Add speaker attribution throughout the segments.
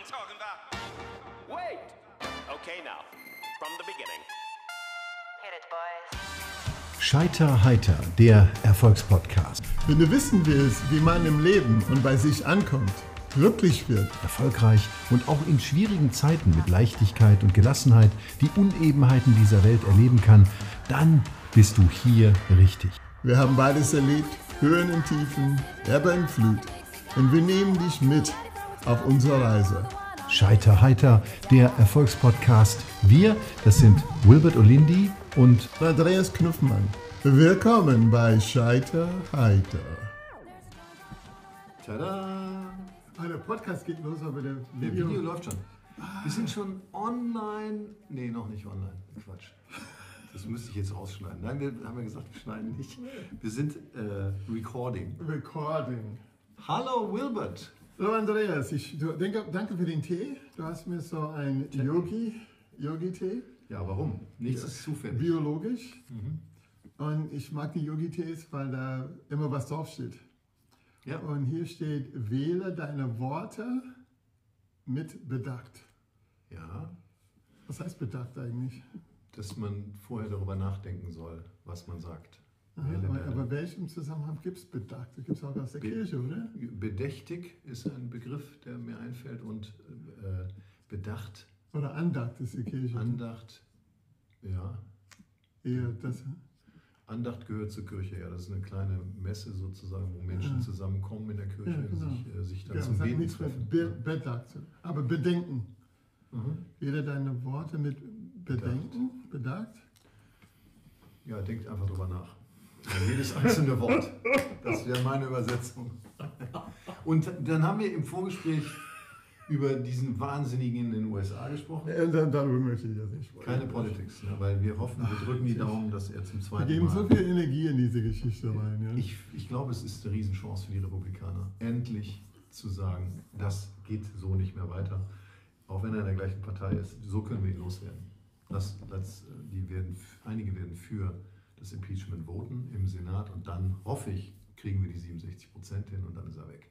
Speaker 1: I'm talking about.
Speaker 2: Wait! Okay, now, from the beginning.
Speaker 3: Hit it, boys.
Speaker 4: Scheiter heiter, der Erfolgspodcast.
Speaker 5: Wenn du wissen willst, wie man im Leben und bei sich ankommt, glücklich wird,
Speaker 4: Erfolgreich und auch in schwierigen Zeiten mit Leichtigkeit und Gelassenheit die Unebenheiten dieser Welt erleben kann, dann bist du hier richtig.
Speaker 5: wir haben beides erlebt, Höhen und Tiefen, Ebbe und Flut. Und wir nehmen dich mit auf unsere Reise.
Speaker 4: Scheiter heiter, der Erfolgspodcast. Wir, das sind Wilbert Olindi und
Speaker 5: Andreas Knuffmann. Willkommen bei Scheiter Heiter.
Speaker 6: Tada!
Speaker 5: Ah, der Podcast geht los, aber der
Speaker 6: Der
Speaker 5: Video,
Speaker 6: Video läuft schon. Wir sind schon online. Nee, noch nicht online. Quatsch. Das müsste ich jetzt rausschneiden. Nein, wir haben ja gesagt, wir schneiden nicht. Wir sind äh, recording.
Speaker 5: Recording.
Speaker 6: Hallo Wilbert.
Speaker 5: Hallo Andreas, ich du, denke, danke für den Tee. Du hast mir so ein Yogi, Yogi-Tee,
Speaker 6: Ja, warum? Nichts ist zufällig.
Speaker 5: biologisch. Und ich mag die Yogi-Tees, weil da immer was draufsteht.
Speaker 6: Ja.
Speaker 5: Und hier steht, wähle deine Worte mit Bedacht.
Speaker 6: ja,
Speaker 5: Was heißt Bedacht eigentlich?
Speaker 6: dass man vorher darüber nachdenken soll, was man sagt.
Speaker 5: Aber, aber welchem Zusammenhang gibt es Bedacht? Das gibt es auch aus der Kirche, oder?
Speaker 6: Bedächtig ist ein Begriff, der mir einfällt und äh, bedacht,
Speaker 5: Oder Andacht ist die Kirche.
Speaker 6: Andacht, ja,
Speaker 5: Eher das.
Speaker 6: Andacht gehört zur Kirche, ja. Das ist eine kleine Messe sozusagen, wo Menschen
Speaker 5: Ja.
Speaker 6: zusammenkommen in der Kirche,
Speaker 5: Ja, genau.
Speaker 6: sich, äh, sich dann
Speaker 5: Ja,
Speaker 6: zum Beten
Speaker 5: nichts
Speaker 6: treffen.
Speaker 5: Be Bedacht. Aber Bedenken.
Speaker 6: Mhm.
Speaker 5: Wähle deine Worte mit Bedenken, Bedacht.
Speaker 6: Ja, denkt einfach drüber nach. Jedes einzelne Wort. Das wäre meine Übersetzung. Und dann haben wir im Vorgespräch über diesen Wahnsinnigen in den USA gesprochen.
Speaker 5: Ja, dann- darüber möchte ich jetzt nicht sprechen.
Speaker 6: Keine Politics, ne? weil wir hoffen, wir drücken die Daumen, dass er zum
Speaker 5: Wir
Speaker 6: zweiten
Speaker 5: geben so
Speaker 6: Mal.
Speaker 5: viel Energie in diese Geschichte rein. Ja?
Speaker 6: Ich, ich glaube, es ist eine Riesenchance für die Republikaner, endlich zu sagen, das geht so nicht mehr weiter. Auch wenn er in der gleichen Partei ist, so können wir ihn loswerden. Das, das, die werden, einige werden für das Impeachment voten im Senat und dann hoffe ich, kriegen wir die 67 Prozent hin und dann ist er weg.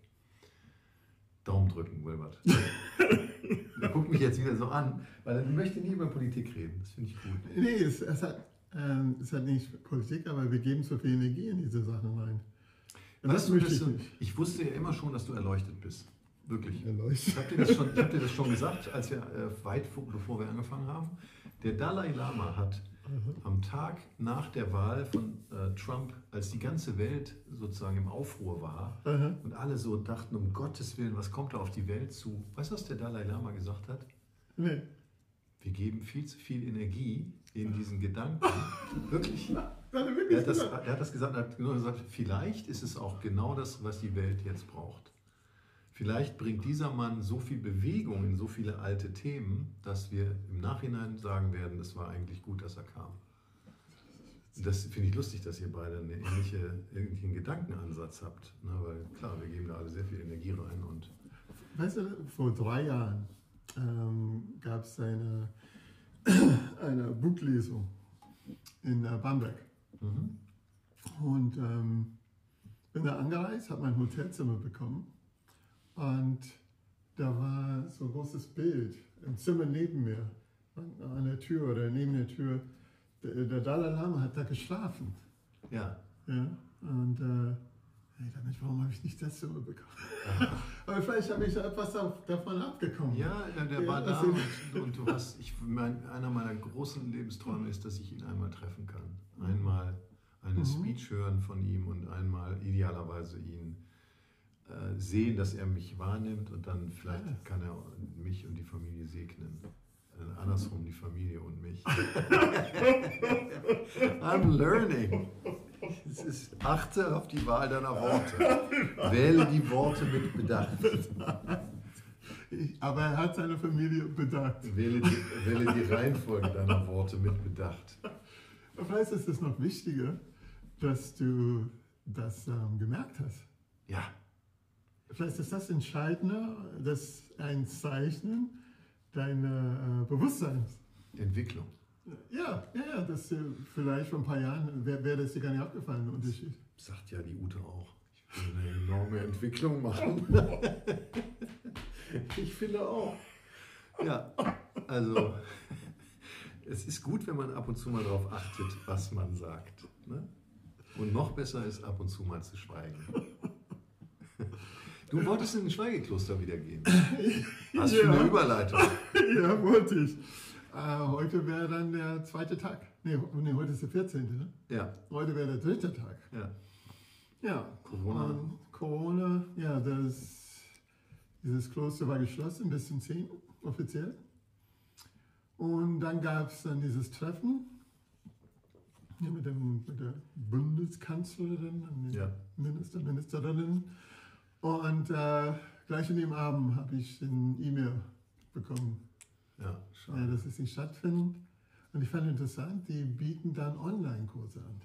Speaker 6: Daumen drücken, Wilbert. er guckt mich jetzt wieder so an, weil er möchte nie über Politik reden. Das finde ich gut.
Speaker 5: Nee, es, es, hat, ähm, es hat nicht Politik, aber wir geben so viel Energie in diese Sachen rein. Und
Speaker 6: Weißt
Speaker 5: das
Speaker 6: du,
Speaker 5: möchte ich nicht.
Speaker 6: ich wusste ja immer schon, dass du erleuchtet bist. Wirklich.
Speaker 5: Erleuchtet.
Speaker 6: Ich habe dir, das schon- ich hab dir das schon gesagt, als wir äh, weit vor, bevor wir angefangen haben. Der Dalai Lama hat am Tag nach der Wahl von äh, Trump, als die ganze Welt sozusagen im Aufruhr war
Speaker 5: Aha.
Speaker 6: und alle so dachten, um Gottes Willen, was kommt da auf die Welt zu? Weißt du, was der Dalai Lama gesagt hat?
Speaker 5: Nee.
Speaker 6: Wir geben viel zu viel Energie in diesen Gedanken. Wirklich.
Speaker 5: Er
Speaker 6: hat, das,
Speaker 5: gesagt?
Speaker 6: er hat das gesagt, er hat nur gesagt, vielleicht ist es auch genau das, was die Welt jetzt braucht. Vielleicht bringt dieser Mann so viel Bewegung in so viele alte Themen, dass wir im Nachhinein sagen werden, es war eigentlich gut, dass er kam. Das finde ich lustig, dass ihr beide einen ähnliche, ähnlichen Gedankenansatz habt. Ne? Weil klar, wir geben da alle sehr viel Energie rein und
Speaker 5: Weißt du, vor drei Jahren ähm, gab es eine, eine Buchlesung in äh, Bamberg. Und ähm, bin da angereist, habe mein Hotelzimmer bekommen und da war so ein großes Bild im Zimmer neben mir, an, der Tür oder neben der Tür. Der, Dalai Lama hat da geschlafen.
Speaker 6: ja,
Speaker 5: Ja, und äh, dachte, Mensch, warum habe ich nicht das Zimmer bekommen? Aber vielleicht habe ich etwas davon abgekommen.
Speaker 6: Ja, ja, der
Speaker 5: Ja,
Speaker 6: war da und, und du hast, ich, mein, einer meiner großen Lebensträume ist, dass ich ihn einmal treffen kann. Einmal eine
Speaker 5: Mhm.
Speaker 6: Speech hören von ihm und einmal idealerweise ihn äh, sehen, dass er mich wahrnimmt und dann vielleicht
Speaker 5: Ah.
Speaker 6: kann er mich und die Familie segnen. Äh, andersrum die Familie und mich. I'm learning. Es ist, achte auf die Wahl deiner Worte. Wähle die Worte mit Bedacht.
Speaker 5: Aber er hat seine Familie bedacht.
Speaker 6: Wähle die, wähle die Reihenfolge deiner Worte mit Bedacht.
Speaker 5: Vielleicht ist es noch wichtiger, dass du das ähm, gemerkt hast.
Speaker 6: Ja,
Speaker 5: Vielleicht ist das entscheidender, das ein Zeichen deiner äh, Bewusstseins.
Speaker 6: Entwicklung.
Speaker 5: Ja, ja, ja, das äh, vielleicht vor ein paar Jahren wäre wär das dir gar nicht aufgefallen, der Unterschied.
Speaker 6: Sagt ja die Ute auch. Ich will eine enorme Entwicklung machen. Ich finde auch. Ja, also es ist gut, wenn man ab und zu mal darauf achtet, was man sagt. Ne? Und noch besser ist, ab und zu mal zu schweigen. Du wolltest in ein Schweigekloster wieder gehen. Für
Speaker 5: Ja.
Speaker 6: eine Überleitung.
Speaker 5: ja, wollte ich. Äh, heute wäre dann der zweite Tag. Nee, nee, heute ist der 14. Ne?
Speaker 6: Ja,
Speaker 5: Heute wäre der dritte Tag.
Speaker 6: ja.
Speaker 5: Ja.
Speaker 6: Corona.
Speaker 5: Und Corona, ja, das, dieses Kloster war geschlossen bis zum 10. offiziell. Und dann gab es dann dieses Treffen ja, mit, dem, mit der Bundeskanzlerin und den
Speaker 6: Ja.
Speaker 5: Minister, Ministerinnen. Und äh, gleich in dem Abend habe ich eine E-Mail bekommen,
Speaker 6: Ja,
Speaker 5: ja, dass es nicht stattfindet. Und ich fand interessant, die bieten dann Online-Kurse an.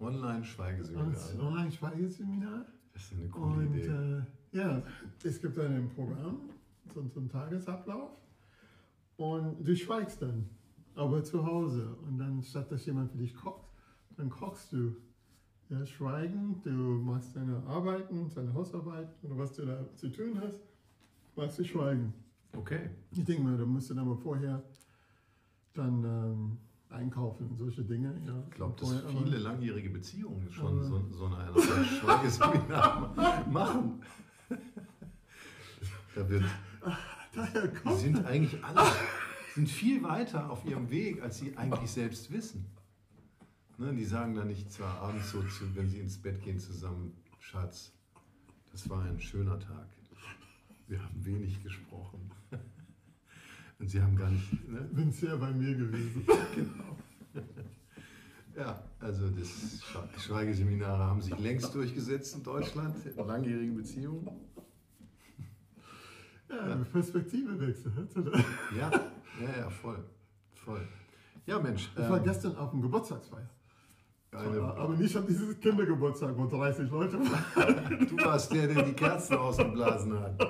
Speaker 6: Online-Schweigeseminar.
Speaker 5: Und Online-Schweigeseminar.
Speaker 6: Das ist eine coole
Speaker 5: Und
Speaker 6: Idee.
Speaker 5: äh, ja, es gibt dann ein Programm, so, so einen Tagesablauf. Und du schweigst dann, aber zu Hause. Und dann, statt dass jemand für dich kocht, dann kochst du. Ja, schweigen, du machst deine Arbeiten, deine Hausarbeiten oder was du da zu tun hast, machst du schweigen.
Speaker 6: Okay.
Speaker 5: Ich denke mal, da musst du dann mal vorher dann ähm, einkaufen und solche Dinge. Ja.
Speaker 6: Ich glaube, dass
Speaker 5: Vorher aber-
Speaker 6: viele langjährige Beziehungen schon
Speaker 5: Aber-
Speaker 6: so, so eine Schweigeseminar ma- machen. Da wird,
Speaker 5: Daher
Speaker 6: die
Speaker 5: kommt
Speaker 6: sind eigentlich alle sind viel weiter auf ihrem Weg, als sie eigentlich selbst wissen. Ne, die sagen dann nicht zwar abends so, zu, wenn sie ins Bett gehen, zusammen, Schatz, das war ein schöner Tag. Wir haben wenig gesprochen. Und sie haben gar nicht. Ne?
Speaker 5: bin sehr bei mir gewesen.
Speaker 6: Ja, also das Schwe- Schweigeseminare haben sich längst durchgesetzt in Deutschland, in langjährigen Beziehungen.
Speaker 5: Ja, Perspektive wechselt.
Speaker 6: Ja, ja, ja, voll. Voll. Ja, Mensch.
Speaker 5: Ich war
Speaker 6: ähm,
Speaker 5: gestern auf dem Geburtstagsfeier.
Speaker 6: Eine,
Speaker 5: Aber nicht an dieses Kindergeburtstag, wo 30 Leute waren.
Speaker 6: du warst der, der die Kerzen ausgeblasen hat.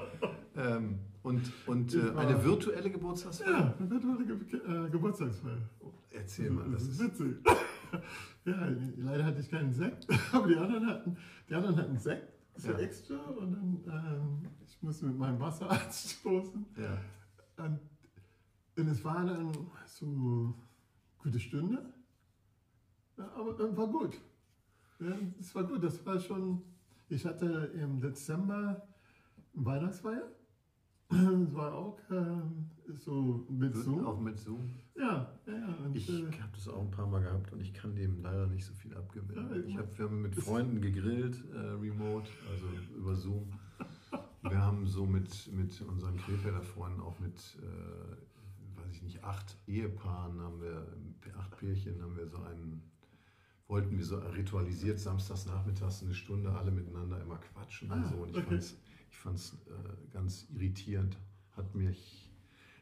Speaker 6: Ähm, und und äh, eine virtuelle Geburtstagsfeier?
Speaker 5: Ja, eine virtuelle Ge äh, Geburtstagsfeier.
Speaker 6: Erzähl mal, das ist.
Speaker 5: witzig. ja, leider hatte ich keinen Sekt, aber die anderen hatten, die anderen hatten Sekt, so
Speaker 6: Ja.
Speaker 5: extra. Und dann, ähm, ich musste mit meinem Wasser anstoßen.
Speaker 6: Ja,
Speaker 5: Und, und es war dann so eine gute Stunde. Ja, aber dann war gut. Ja, es war gut. Das war schon. Ich hatte im Dezember Weihnachtsfeier. Es war auch ähm, so mit Zoom.
Speaker 6: auch mit Zoom.
Speaker 5: Ja, ja. Und,
Speaker 6: Ich
Speaker 5: äh,
Speaker 6: habe das auch ein paar Mal gehabt und ich kann dem leider nicht so viel abgewinnen.
Speaker 5: Ja, ich
Speaker 6: Ich hab, wir haben mit Freunden gegrillt, äh, remote, also über Zoom. Wir haben so mit, mit unseren Krefelder Freunden, auch mit, äh, weiß ich nicht, acht Ehepaaren, haben wir, acht Pärchen, haben wir so einen, wollten wir so ritualisiert samstags nachmittags eine Stunde alle miteinander immer quatschen und
Speaker 5: Ah,
Speaker 6: so. Und ich
Speaker 5: okay.
Speaker 6: ich fand's, äh, ganz irritierend. Hat mich,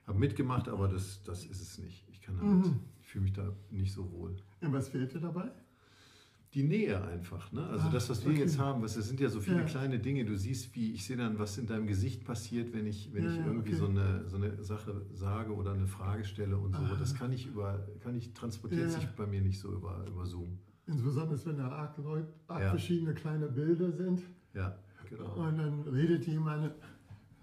Speaker 6: habe mitgemacht, aber das, das ist es nicht. Ich kann damit,
Speaker 5: Mhm.
Speaker 6: ich fühle mich da nicht so wohl.
Speaker 5: und was fehlte dabei?
Speaker 6: Die Nähe einfach, ne? Also
Speaker 5: Ah,
Speaker 6: das, was wir
Speaker 5: okay.
Speaker 6: jetzt haben, was, das sind ja so viele
Speaker 5: Ja.
Speaker 6: kleine Dinge. Du siehst, wie ich sehe dann, was in deinem Gesicht passiert, wenn ich, wenn
Speaker 5: Ja,
Speaker 6: ich
Speaker 5: ja,
Speaker 6: irgendwie
Speaker 5: okay.
Speaker 6: so, eine, so eine Sache sage oder eine Frage stelle und so.
Speaker 5: Ah.
Speaker 6: Das kann ich über, kann ich transportiert
Speaker 5: Ja.
Speaker 6: sich bei mir nicht so über, über Zoom.
Speaker 5: Insbesondere wenn da arg, Leut, arg
Speaker 6: Ja.
Speaker 5: verschiedene kleine Bilder sind.
Speaker 6: Ja, genau.
Speaker 5: Und dann redet jemand,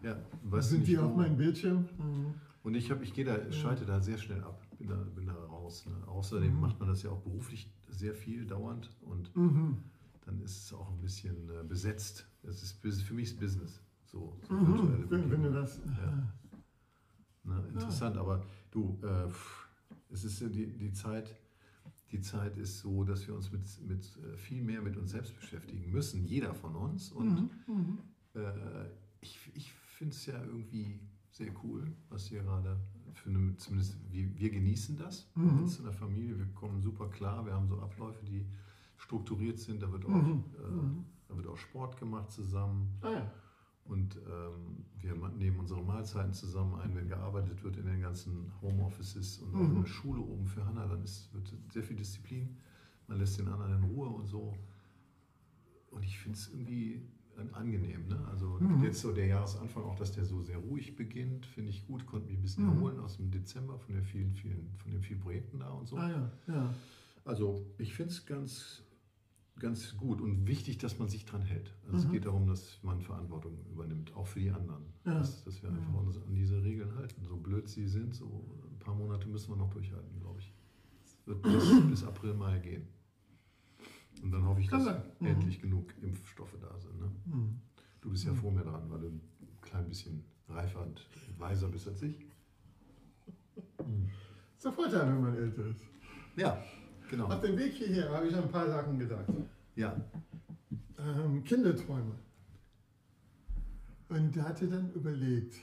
Speaker 6: Ja, was
Speaker 5: sind die
Speaker 6: nicht
Speaker 5: auf
Speaker 6: wo.
Speaker 5: meinem Bildschirm? Mhm.
Speaker 6: Und ich, hab, ich gehe da, schalte da sehr schnell ab, bin da, bin da raus. Ne? Außerdem
Speaker 5: Mhm.
Speaker 6: macht man das ja auch beruflich sehr viel dauernd und
Speaker 5: Mhm.
Speaker 6: dann ist es auch ein bisschen äh, besetzt. Es ist für mich ist Business. So, so
Speaker 5: Mhm. Wenn, wenn du das.
Speaker 6: Ja. Ne, interessant, aber du, äh, pff, es ist ja die, die Zeit, die Zeit ist so, dass wir uns mit, mit äh, viel mehr mit uns selbst beschäftigen müssen, jeder von uns. Und
Speaker 5: Mhm.
Speaker 6: äh, ich, ich finde es ja irgendwie sehr cool, was hier gerade für eine, zumindest wir, wir genießen das
Speaker 5: Mhm.
Speaker 6: jetzt in der Familie. Wir kommen super klar, wir haben so Abläufe, die strukturiert sind. Da wird auch,
Speaker 5: Mhm.
Speaker 6: äh, da wird auch Sport gemacht zusammen.
Speaker 5: Ah ja.
Speaker 6: Und ähm, wir nehmen unsere Mahlzeiten zusammen ein, wenn gearbeitet wird in den ganzen Homeoffices und auch in
Speaker 5: Mhm.
Speaker 6: der Schule oben für Hannah, dann ist, wird sehr viel Disziplin. Man lässt den anderen in Ruhe und so. Und ich finde es irgendwie an- angenehm. Ne? Also
Speaker 5: Mhm.
Speaker 6: jetzt so der Jahresanfang, auch dass der so sehr ruhig beginnt, finde ich gut. Konnte mich ein bisschen
Speaker 5: Mhm.
Speaker 6: erholen aus dem Dezember von, den vielen, vielen, von den vielen Projekten da und so.
Speaker 5: Ah ja, ja.
Speaker 6: Also ich finde es ganz ganz gut und wichtig, dass man sich dran hält. Also
Speaker 5: Mhm.
Speaker 6: Es geht darum, dass man Verantwortung übernimmt, auch für die anderen.
Speaker 5: Ja.
Speaker 6: Dass, dass wir einfach uns an diese Regeln halten. So blöd sie sind, so ein paar Monate müssen wir noch durchhalten, glaube ich. Es wird bis, bis April, Mai gehen. Und dann hoffe ich, dass.
Speaker 5: Mhm.
Speaker 6: endlich genug Impfstoffe da sind. Ne? Du bist ja vor mir dran, weil du ein klein bisschen reifer und weiser bist als ich.
Speaker 5: ist der Vorteil, wenn man älter ist.
Speaker 6: Ja, genau.
Speaker 5: Auf dem Weg hierher habe ich an ein paar Sachen gedacht.
Speaker 6: Ja,
Speaker 5: ähm, Kinderträume. Und hatte dann überlegt,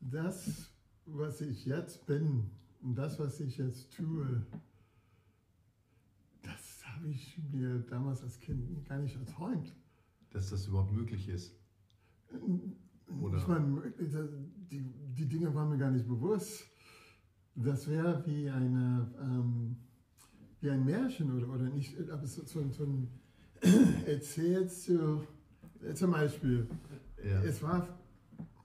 Speaker 5: das, was ich jetzt bin und das, was ich jetzt tue, das habe ich mir damals als Kind gar nicht erträumt.
Speaker 6: dass das überhaupt möglich ist. Oder-
Speaker 5: Ich meine, die, die Dinge waren mir gar nicht bewusst. Das wäre wie eine, ähm, wie ein Märchen oder, oder nicht, aber so, so, so ein, erzählst du, äh, zum Beispiel,
Speaker 6: Ja.
Speaker 5: es war,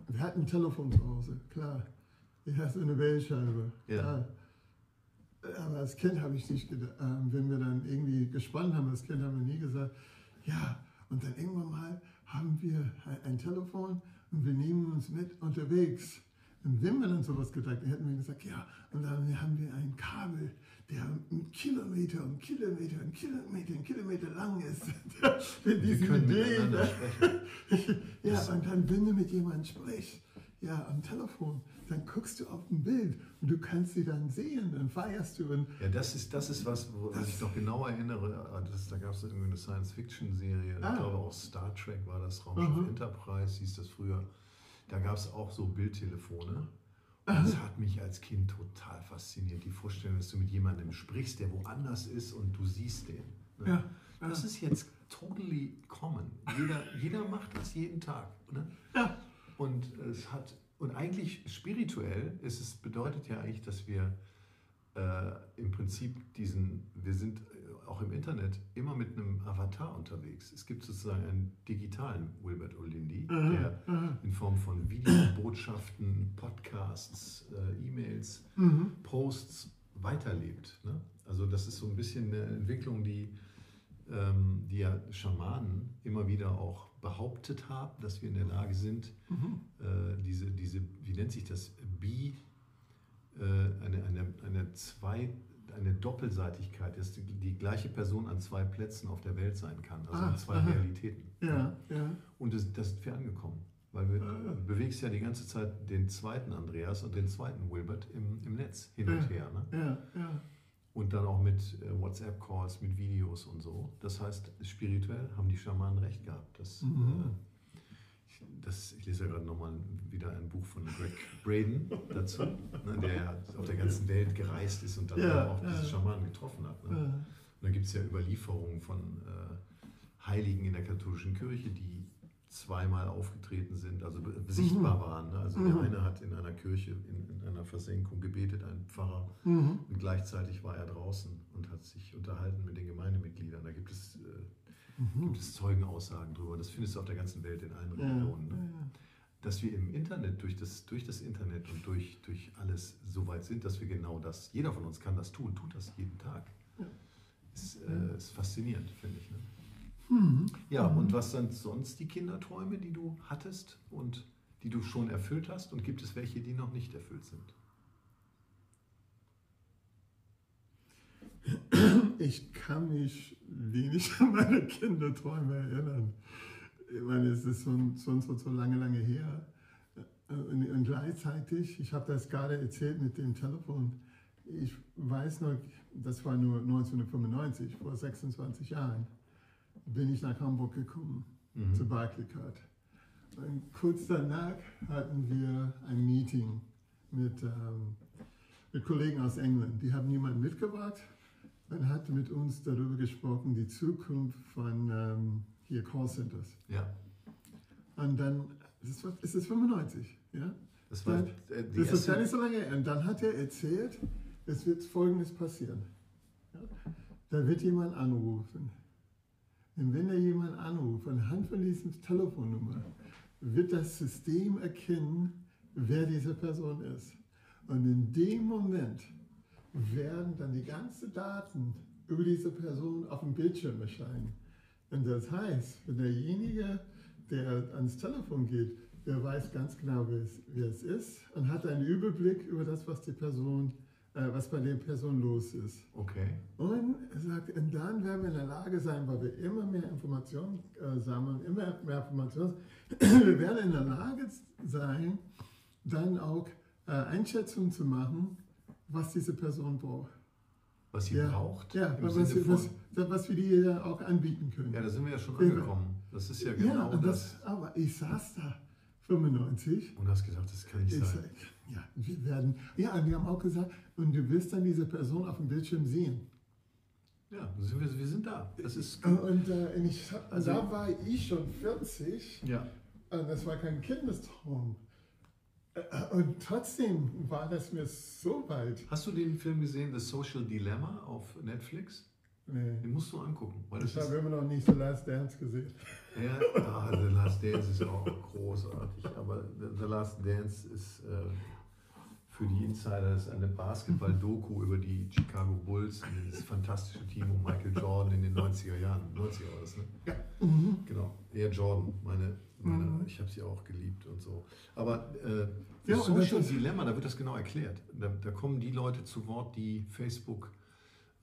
Speaker 5: wir hatten ein Telefon zu Hause, klar. Ich hatte eine Wählscheibe,
Speaker 6: Ja.
Speaker 5: klar. Aber als Kind habe ich nicht gedacht, ähm, wenn wir dann irgendwie gespannt haben, als Kind haben wir nie gesagt, ja, und dann irgendwann mal haben wir ein- ein Telefon und wir nehmen uns mit unterwegs. Und wenn wir dann sowas gedacht, dann hätten wir gesagt, ja, und dann haben wir ein Kabel, der einen Kilometer und Kilometer und Kilometer und Kilometer lang ist. Mit
Speaker 6: Wir
Speaker 5: diesen
Speaker 6: können
Speaker 5: Ideen,
Speaker 6: miteinander sprechen.
Speaker 5: Ja, und dann, wenn du mit jemandem sprichst, ja, am Telefon, dann guckst du auf ein Bild und du kannst sie dann sehen, dann feierst du und
Speaker 6: Ja, das ist, das ist was, wo was ich noch genau erinnere. ah, Das, da gab es irgendwie eine Science-Fiction-Serie.
Speaker 5: Ah.
Speaker 6: Ich glaube auch Star Trek war das, Raumschiff
Speaker 5: Mhm.
Speaker 6: Enterprise hieß das früher. Da gab es auch so Bildtelefone. Und das hat mich als Kind total fasziniert. Die Vorstellung, dass du mit jemandem sprichst, der woanders ist und du siehst den. ne?
Speaker 5: Ja,
Speaker 6: Das ist jetzt totally common. Jeder, jeder macht das jeden Tag. Ne?
Speaker 5: Ja.
Speaker 6: Und es hat, und eigentlich spirituell ist es, bedeutet ja eigentlich, dass wir äh, im Prinzip diesen, wir sind auch im Internet immer mit einem Avatar unterwegs. Es gibt sozusagen einen digitalen Wilbert Olindi, der in Form von Videobotschaften, Podcasts, äh, E-Mails, Posts weiterlebt. Ne? Also das ist so ein bisschen eine Entwicklung, die, ähm, die ja Schamanen immer wieder auch behauptet haben, dass wir in der Lage sind, äh, diese, diese, wie nennt sich das, Bi, äh, eine, eine, eine, zwei, eine Doppelseitigkeit, dass die, gleiche Person an zwei Plätzen auf der Welt sein kann, also
Speaker 5: Ah,
Speaker 6: in zwei
Speaker 5: aha.
Speaker 6: Realitäten.
Speaker 5: ja, ja.
Speaker 6: Und das, das sind wir angekommen. Weil wir, du bewegst ja die ganze Zeit den zweiten Andreas und den zweiten Wilbert im, im Netz hin und
Speaker 5: Ja.
Speaker 6: her. Ne?
Speaker 5: Ja, ja.
Speaker 6: Und dann auch mit äh, WhatsApp-Calls, mit Videos und so. Das heißt, spirituell haben die Schamanen recht gehabt. Das,
Speaker 5: Mhm.
Speaker 6: äh, das, ich lese ja gerade nochmal wieder ein Buch von Greg Braden dazu, ne, der ja auf der ganzen Welt gereist ist und dann
Speaker 5: Ja,
Speaker 6: auch
Speaker 5: ja.
Speaker 6: Schamanen getroffen hat. Ne?
Speaker 5: Ja.
Speaker 6: Und da gibt es ja Überlieferungen von äh, Heiligen in der katholischen Kirche, die zweimal aufgetreten sind, also be- sichtbar waren. Ne? Also der eine hat in einer Kirche, in, in einer Versenkung gebetet, ein Pfarrer, und gleichzeitig war er draußen und hat sich unterhalten mit den Gemeindemitgliedern. Da gibt es, äh, gibt es Zeugenaussagen drüber. Das findest du auf der ganzen Welt in allen
Speaker 5: Ja,
Speaker 6: Religionen. Ne?
Speaker 5: ja.
Speaker 6: Dass wir im Internet, durch das, durch das Internet und durch, durch alles so weit sind, dass wir genau das, jeder von uns kann das tun, tut das jeden Tag. Ist, äh, ist faszinierend, finde ich. Ne? Ja, und was sind sonst die Kinderträume, die du hattest und die du schon erfüllt hast? Und gibt es welche, die noch nicht erfüllt sind?
Speaker 5: Ich kann mich wenig an meine Kinderträume erinnern. Ich meine, es ist schon, schon so, so lange, lange her. Und, und gleichzeitig, ich habe das gerade erzählt mit dem Telefon, ich weiß noch, das war nur 1995, vor 26 Jahren, bin ich nach Hamburg gekommen, zu Barclaycard. Und kurz danach hatten wir ein Meeting mit, ähm, mit Kollegen aus England. Die haben jemanden mitgebracht und hat mit uns darüber gesprochen, die Zukunft von ähm, hier Callcenters.
Speaker 6: Ja,
Speaker 5: Und dann, ist es, ist es 95, ja?
Speaker 6: das war
Speaker 5: Dann,
Speaker 6: äh, die
Speaker 5: das ist gar nicht so lange her. Und dann hat er erzählt, es wird Folgendes passieren. Ja? Da wird jemand anrufen. Und wenn da jemand anruft, anhand von diesem Telefonnummer, wird das System erkennen, wer diese Person ist. Und in dem Moment werden dann die ganzen Daten über diese Person auf dem Bildschirm erscheinen. Und das heißt, wenn derjenige, der ans Telefon geht, der weiß ganz genau, wer es, wer es ist und hat einen Überblick über das, was die Person, äh, was bei der Person los ist.
Speaker 6: Okay.
Speaker 5: Und er sagt, und dann werden wir in der Lage sein, weil wir immer mehr Informationen äh, sammeln, immer mehr Informationen, wir werden in der Lage sein, dann auch äh, Einschätzungen zu machen, was diese Person braucht.
Speaker 6: Was sie
Speaker 5: Ja,
Speaker 6: braucht?
Speaker 5: ja was, was, was wir dir auch anbieten können.
Speaker 6: ja, da sind wir ja schon
Speaker 5: Ja.
Speaker 6: angekommen. Das ist ja
Speaker 5: Ja,
Speaker 6: genau
Speaker 5: und
Speaker 6: das.
Speaker 5: das, aber ich saß da 95
Speaker 6: Und hast gedacht, das kann nicht
Speaker 5: Ich
Speaker 6: sein.
Speaker 5: ja, wir werden, ja, und wir haben auch gesagt, und du wirst dann diese Person auf dem Bildschirm sehen.
Speaker 6: Ja, sind wir, wir sind da. Das ist.
Speaker 5: Und, und, äh, ich,
Speaker 6: Also-
Speaker 5: da war ich schon 40
Speaker 6: Ja.
Speaker 5: und das war kein Kindestraum. Äh, Und trotzdem war das mir so weit.
Speaker 6: Hast du den Film gesehen, The Social Dilemma auf Netflix?
Speaker 5: Nee.
Speaker 6: Den musst du angucken.
Speaker 5: Ich habe immer noch nicht The Last Dance gesehen.
Speaker 6: ja, ah, The Last Dance ist auch großartig. Aber The, Last Dance ist äh, für die Insider ist eine Basketball-Doku über die Chicago Bulls, dieses fantastische Team um Michael Jordan in den 90er Jahren. 90er war das, ne?
Speaker 5: Ja.
Speaker 6: Genau, Air Jordan, meine, meine ich habe sie auch geliebt und so. Aber äh,
Speaker 5: Ja,
Speaker 6: das Social Dilemma, da wird das genau erklärt. Da, da kommen die Leute zu Wort, die Facebook,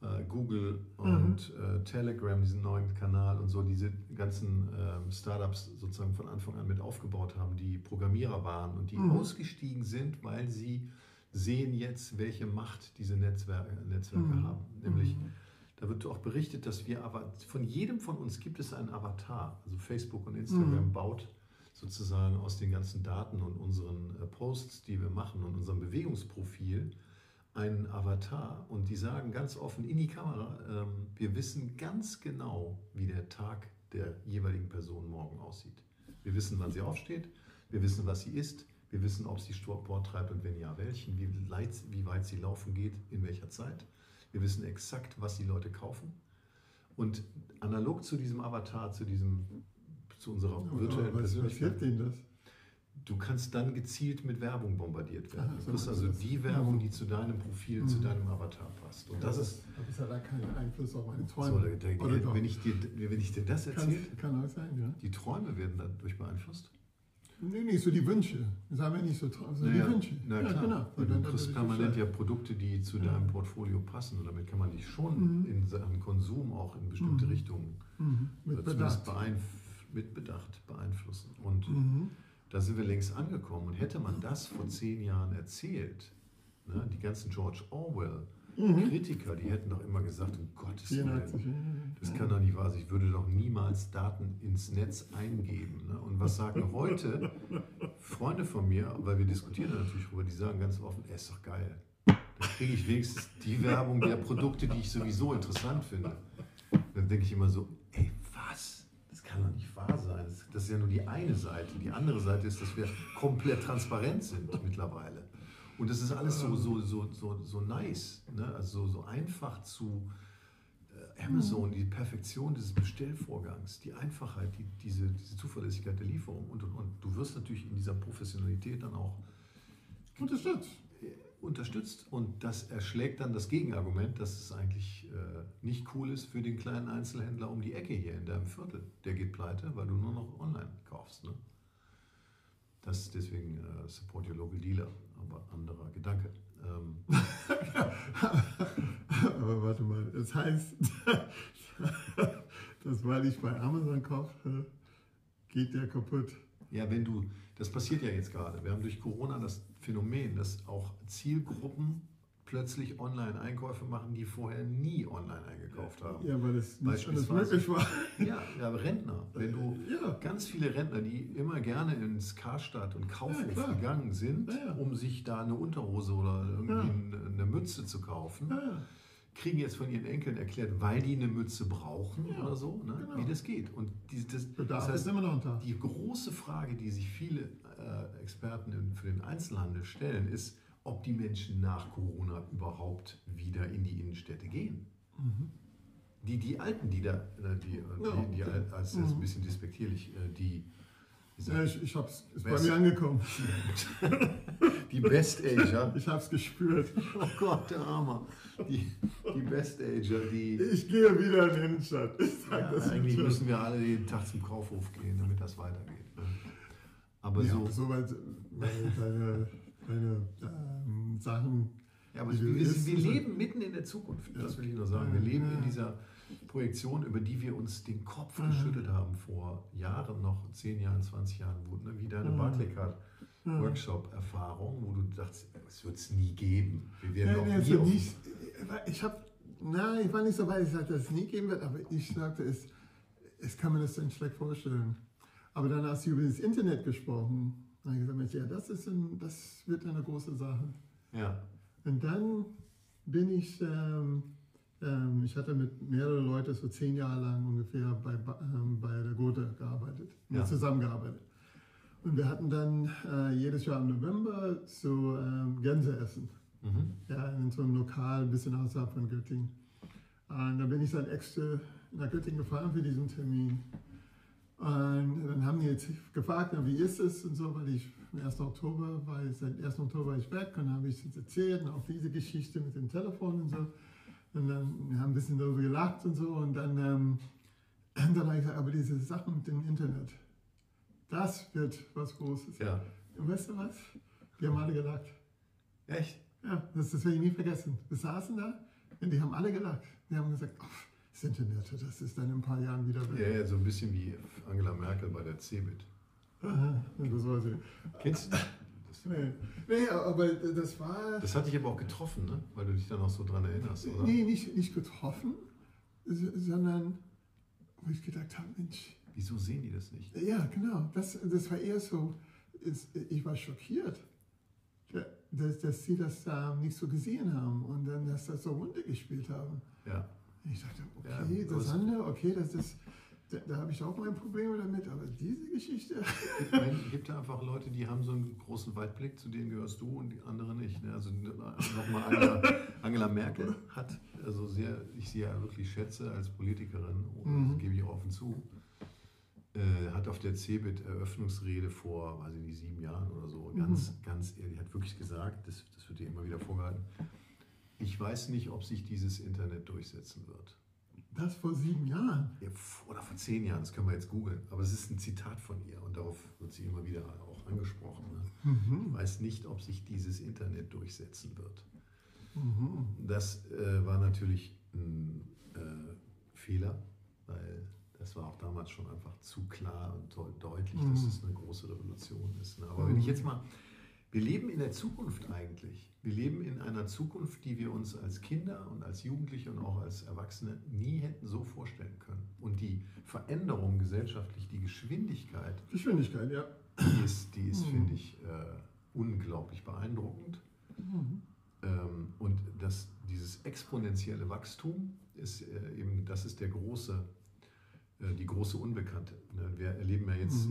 Speaker 6: äh, Google und äh, Telegram, diesen neuen Kanal und so, diese ganzen ähm, Startups sozusagen von Anfang an mit aufgebaut haben, die Programmierer waren und die ausgestiegen sind, weil sie sehen jetzt, welche Macht diese Netzwerke, Netzwerke haben. Nämlich da wird auch berichtet, dass wir aber von jedem von uns gibt es einen Avatar. Also Facebook und Instagram baut sozusagen aus den ganzen Daten und unseren äh, Posts, die wir machen und unserem Bewegungsprofil einen Avatar und die sagen ganz offen in die Kamera, ähm, wir wissen ganz genau, wie der Tag der jeweiligen Person morgen aussieht. Wir wissen, wann sie aufsteht, wir wissen, was sie isst, wir wissen, ob sie Sport treibt und wenn ja, welchen, wie weit sie laufen geht, in welcher Zeit. Wir wissen exakt, was die Leute kaufen. Und analog zu diesem Avatar, zu, diesem, zu unserer virtuellen
Speaker 5: was, was
Speaker 6: Persönlichkeit,
Speaker 5: hilft Ihnen das?
Speaker 6: du kannst dann gezielt mit Werbung bombardiert werden.
Speaker 5: Ach, so
Speaker 6: Du kriegst also
Speaker 5: das.
Speaker 6: die Werbung, die zu deinem Profil, zu deinem Avatar passt. Und das ist,
Speaker 5: Aber es hat da keinen Einfluss auf meine
Speaker 6: so,
Speaker 5: Träume.
Speaker 6: da, da,
Speaker 5: Oder doch?
Speaker 6: wenn, ich dir, wenn ich dir das erzähle,
Speaker 5: kann, kann auch sein, ja.
Speaker 6: die Träume werden dadurch beeinflusst.
Speaker 5: Nee, nicht so die Wünsche. Sagen wir nicht so, tra- so
Speaker 6: Naja,
Speaker 5: die Wünsche.
Speaker 6: Na
Speaker 5: ja,
Speaker 6: klar,
Speaker 5: genau.
Speaker 6: weil du kriegst permanent ja. Produkte, die zu
Speaker 5: Ja.
Speaker 6: deinem Portfolio passen. Und damit kann man dich schon
Speaker 5: Mhm.
Speaker 6: in seinem Konsum auch in bestimmte
Speaker 5: Mhm.
Speaker 6: Richtungen
Speaker 5: Mhm. Mit
Speaker 6: zumindest
Speaker 5: Bedacht.
Speaker 6: beeinf- mit Bedacht beeinflussen. Und
Speaker 5: Mhm.
Speaker 6: da sind wir längst angekommen. Und hätte man das vor zehn Jahren erzählt, ne, die ganzen George Orwell,
Speaker 5: Mhm.
Speaker 6: Kritiker, die hätten doch immer gesagt, um Gottes Willen,
Speaker 5: 84. ja, ja,
Speaker 6: das kann doch nicht wahr sein. Ich würde doch niemals Daten ins Netz eingeben. Ne? Und was sagen heute Freunde von mir, weil wir diskutieren da natürlich darüber, die sagen ganz offen, ey, ist doch geil. Da kriege ich wenigstens die Werbung der Produkte, die ich sowieso interessant finde. Dann denke ich immer so, ey, was? Das kann doch nicht wahr sein. Das ist ja nur die eine Seite. Die andere Seite ist, dass wir komplett transparent sind mittlerweile. Und das ist alles so, so, so, so, so nice. Ne? Also so, so einfach zu äh, Amazon, die Perfektion dieses Bestellvorgangs, die Einfachheit, die, diese, diese Zuverlässigkeit der Lieferung. Und, und, und du wirst natürlich in dieser Professionalität dann auch
Speaker 5: Unterstützt.
Speaker 6: unterstützt und das erschlägt dann das Gegenargument, dass es eigentlich äh, nicht cool ist für den kleinen Einzelhändler um die Ecke hier in deinem Viertel. Der geht pleite, weil du nur noch online kaufst. Ne? Das deswegen äh, Support Your Local Dealer, aber anderer Gedanke. Ähm,
Speaker 5: Aber warte mal, das heißt, dass weil ich bei Amazon kaufe, geht der kaputt.
Speaker 6: ja, wenn du, das passiert ja jetzt gerade. Wir haben durch Corona das Phänomen, dass auch Zielgruppen plötzlich Online-Einkäufe machen, die vorher nie online eingekauft haben.
Speaker 5: Ja, weil es nicht alles
Speaker 6: Beispielsweise-
Speaker 5: möglich war.
Speaker 6: Ja, ja, Rentner. Wenn du
Speaker 5: Ja.
Speaker 6: ganz viele Rentner, die immer gerne ins Karstadt und Kaufhof
Speaker 5: Ja,
Speaker 6: gegangen sind, um sich da eine Unterhose oder irgendwie eine, Mütze zu kaufen, kriegen jetzt von ihren Enkeln erklärt, weil die eine Mütze brauchen oder so, ne,
Speaker 5: genau.
Speaker 6: wie das geht. Und die, das,
Speaker 5: Bedarf
Speaker 6: das heißt,
Speaker 5: ist immer noch da.
Speaker 6: die große Frage, die sich viele äh, Experten für den Einzelhandel stellen, ist, ob die Menschen nach Corona überhaupt wieder in die Innenstädte gehen. Die, die Alten, die da, äh, die, äh,
Speaker 5: Ja.
Speaker 6: die, die al- als das ist ein bisschen despektierlich, äh, die
Speaker 5: Ja, ich, ich hab's, ist bei mir angekommen.
Speaker 6: Die Best Ager.
Speaker 5: Ich hab's gespürt.
Speaker 6: Oh Gott, der Armer. Die, die Best Ager, die.
Speaker 5: Ich gehe wieder in die Innenstadt. Ich sag
Speaker 6: Ja,
Speaker 5: das
Speaker 6: eigentlich müssen wir alle jeden Tag zum Kaufhof gehen, damit das weitergeht. ne? Aber
Speaker 5: ja,
Speaker 6: so.
Speaker 5: so weit, weil deine, deine ähm, Sachen.
Speaker 6: Ja, aber wir,
Speaker 5: du
Speaker 6: wir, leben mitten in der Zukunft. Das will ich nur sagen. Wir leben in dieser Projektion, über die wir uns den Kopf geschüttelt haben vor Jahren, noch 10 Jahren, 20 Jahren, wo, ne, wie deine Barclaycard-Workshop-Erfahrung, wo du dachtest, es wird es nie geben. Wir werden
Speaker 5: Nein, nein,
Speaker 6: nie
Speaker 5: also nicht, ich habe, nein, ich war nicht so weit, ich sagte, dass es nie geben wird, aber ich sagte, es, es kann mir das dann schlecht vorstellen. Aber dann hast du über das Internet gesprochen. Dann gesagt, Mensch, ja, das, ist ein, das wird eine große Sache.
Speaker 6: Ja,
Speaker 5: Und dann bin ich, ähm, ähm, ich hatte mit mehreren Leuten so zehn Jahre lang ungefähr bei, ähm, bei der Gotha gearbeitet,
Speaker 6: Ja.
Speaker 5: zusammengearbeitet. Und wir hatten dann äh, jedes Jahr im November so ähm, Gänseessen. Ja, in so einem Lokal ein bisschen außerhalb von Göttingen. Und da bin ich dann extra nach Göttingen gefahren für diesen Termin. Und dann haben die jetzt gefragt, wie ist es und so, weil ich am 1. Oktober ich, seit 1. Oktober war ich weg und dann habe ich es erzählt und auch diese Geschichte mit dem Telefon und so. Und dann wir haben ein bisschen darüber gelacht und so und dann, ähm, dann habe ich gesagt, aber diese Sachen mit dem Internet, das wird was Großes.
Speaker 6: ja.
Speaker 5: Und weißt du was? Die haben alle gelacht.
Speaker 6: Echt?
Speaker 5: Ja, das, das werde ich nie vergessen. Wir saßen da und die haben alle gelacht. Die haben gesagt, oh, das Internet, das ist dann in ein paar Jahren wieder weg.
Speaker 6: Ja, ja, so ein bisschen wie Angela Merkel bei der CeBIT.
Speaker 5: Aha, das war sie.
Speaker 6: Kennst du?
Speaker 5: Nee, nee, aber das war
Speaker 6: Das hat dich aber auch getroffen, ne? weil du dich dann auch so dran erinnerst, oder?
Speaker 5: nee, nicht, nicht getroffen, sondern wo ich gedacht habe, Mensch,
Speaker 6: Wieso sehen die das nicht?
Speaker 5: ja, genau, das, das war eher so, ich war schockiert, dass, dass sie das da nicht so gesehen haben und dann, dass das so runtergespielt haben.
Speaker 6: Ja.
Speaker 5: Ich dachte,
Speaker 6: Ja,
Speaker 5: okay,
Speaker 6: aber
Speaker 5: das andere, okay, das ist, da, da habe ich auch mein Problem damit, aber diese Geschichte,
Speaker 6: Es gibt ja einfach Leute, die haben so einen großen Weitblick, zu denen gehörst du und die andere nicht. Ne? Also nochmal Angela, Angela Merkel hat, also sehr, ich sie ja wirklich schätze als Politikerin, das gebe ich auch offen zu, äh, hat auf der CeBIT Eröffnungsrede vor, weiß ich nicht, sieben Jahren oder so, ganz, ganz ehrlich, hat wirklich gesagt, das, das wird ihr immer wieder vorgehalten, ich weiß nicht, ob sich dieses Internet durchsetzen wird.
Speaker 5: das vor sieben Jahren.
Speaker 6: Ja, oder vor zehn Jahren, das können wir jetzt googeln. Aber es ist ein Zitat von ihr und darauf wird sie immer wieder auch angesprochen. Ne? Ich weiß nicht, ob sich dieses Internet durchsetzen wird. Das äh, war natürlich ein äh, Fehler, weil das war auch damals schon einfach zu klar und deu- deutlich, dass es eine große Revolution ist. Ne? Aber wenn ich jetzt mal, wir leben in der Zukunft eigentlich. Wir leben in einer Zukunft, die wir uns als Kinder und als Jugendliche und auch als Erwachsene nie hätten so vorstellen können. Und die Veränderung gesellschaftlich, die Geschwindigkeit,
Speaker 5: Geschwindigkeit, ja.
Speaker 6: die ist, die ist finde ich, äh, unglaublich beeindruckend. Ähm, und das, dieses exponentielle Wachstum ist äh, eben, das ist der große, äh, die große Unbekannte. Ne? Wir erleben ja jetzt äh,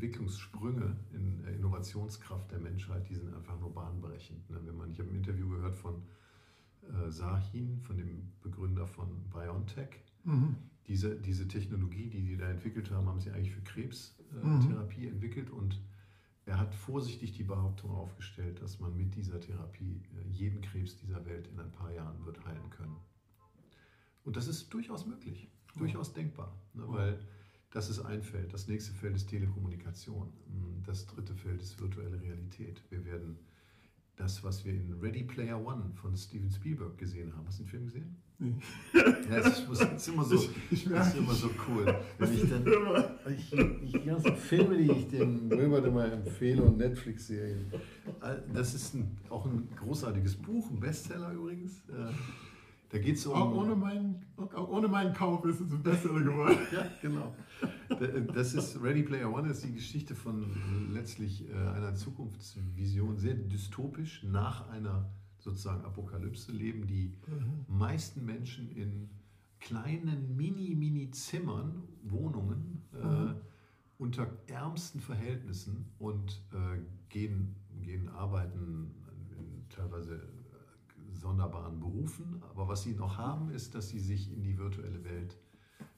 Speaker 6: Entwicklungssprünge in der Innovationskraft der Menschheit, die sind einfach nur bahnbrechend. Ne? Wenn man, ich habe ein Interview gehört von äh, Sahin, von dem Begründer von BioNTech. Diese, diese Technologie, die die da entwickelt haben, haben sie eigentlich für Krebstherapie äh, Therapie entwickelt und er hat vorsichtig die Behauptung aufgestellt, dass man mit dieser Therapie äh, jeden Krebs dieser Welt in ein paar Jahren wird heilen können. Und das ist durchaus möglich, durchaus denkbar, das ist ein Feld. Das nächste Feld ist Telekommunikation. Mm, Das dritte Feld ist virtuelle Realität. Wir werden das, was wir in Ready Player One von Steven Spielberg gesehen haben. Hast du den Film gesehen?
Speaker 5: Nee.
Speaker 6: Ja, es ist, es ist immer so,
Speaker 5: ich
Speaker 6: das
Speaker 5: merke,
Speaker 6: ist immer so cool. Wenn ich dann, ich, ich, die ganzen Filme, die ich dem Wilbert immer empfehle und Netflix-Serien. Äh, Das ist ein, auch ein großartiges Buch, ein Bestseller übrigens. Äh, Da geht es um.
Speaker 5: Auch ohne meinen, auch ohne meinen Kauf ist es ein Bestseller geworden.
Speaker 6: Ja, genau. Das ist Ready Player One, das ist die Geschichte von letztlich äh, einer Zukunftsvision, sehr dystopisch. Nach einer sozusagen Apokalypse leben die meisten Menschen in kleinen Mini-Mini-Zimmern, Wohnungen, äh, unter ärmsten Verhältnissen und äh, gehen, gehen arbeiten in teilweise äh, sonderbaren Berufen. Aber was sie noch haben, ist, dass sie sich in die virtuelle Welt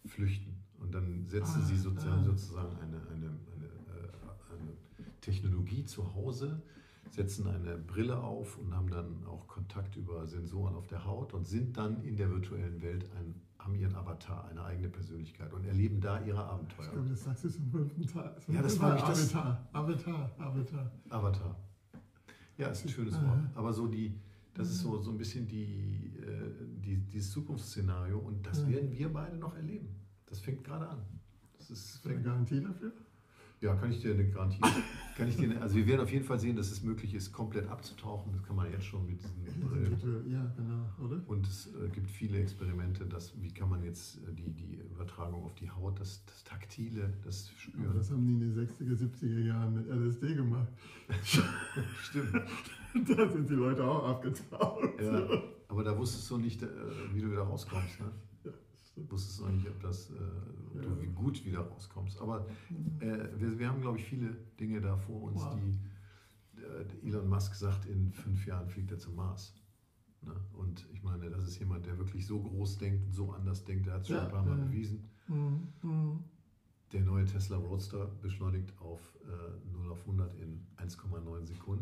Speaker 6: flüchten. Und dann setzen sie sozusagen, sozusagen eine, eine, eine äh, Technologie zu Hause, setzen eine Brille auf und haben dann auch Kontakt über Sensoren auf der Haut und sind dann in der virtuellen Welt ein, haben ihren Avatar, eine eigene Persönlichkeit und erleben da ihre
Speaker 5: Ich
Speaker 6: Abenteuer.
Speaker 5: glaube, das sagst du zum fünften Tag. Zum
Speaker 6: Ja, das war ich, das-
Speaker 5: Avatar, Avatar, Avatar.
Speaker 6: Avatar. Ja, ist ein schönes Wort. Aber so die, das ist so, so ein bisschen die, äh, die, dieses Zukunftsszenario und das werden wir beide noch erleben. Das fängt gerade an. Das ist,
Speaker 5: Ist eine Garantie dafür?
Speaker 6: ja, kann ich dir eine Garantie. Kann ich dir, eine- also wir werden auf jeden Fall sehen, dass es möglich ist, komplett abzutauchen. Das kann man jetzt schon mit diesen Brillen.
Speaker 5: Ja, genau, oder?
Speaker 6: Und es äh, gibt viele Experimente, dass, wie kann man jetzt äh, die, die Übertragung auf die Haut, das, das Taktile, das
Speaker 5: Aber
Speaker 6: Spüren.
Speaker 5: das haben die in den 60er, 70er Jahren mit LSD gemacht.
Speaker 6: Stimmt.
Speaker 5: da sind die Leute auch abgetaucht.
Speaker 6: Ja, aber da wusstest du nicht, äh, wie du wieder rauskommst. Ne?
Speaker 5: Ja,
Speaker 6: wusstest noch nicht, ob, das, äh, ob du wie gut wieder rauskommst. Aber äh, wir, wir haben, glaube ich, viele Dinge da vor uns,
Speaker 5: Wow.
Speaker 6: die äh, Elon Musk sagt, in fünf Jahren fliegt er zum Mars. Ne? Und ich meine, das ist jemand, der wirklich so groß denkt und so anders denkt. Der hat es schon ein paar Mal
Speaker 5: ja.
Speaker 6: bewiesen.
Speaker 5: Mhm, mhm.
Speaker 6: Der neue Tesla Roadster beschleunigt auf äh, 0 auf 100 in 1,9 Sekunden und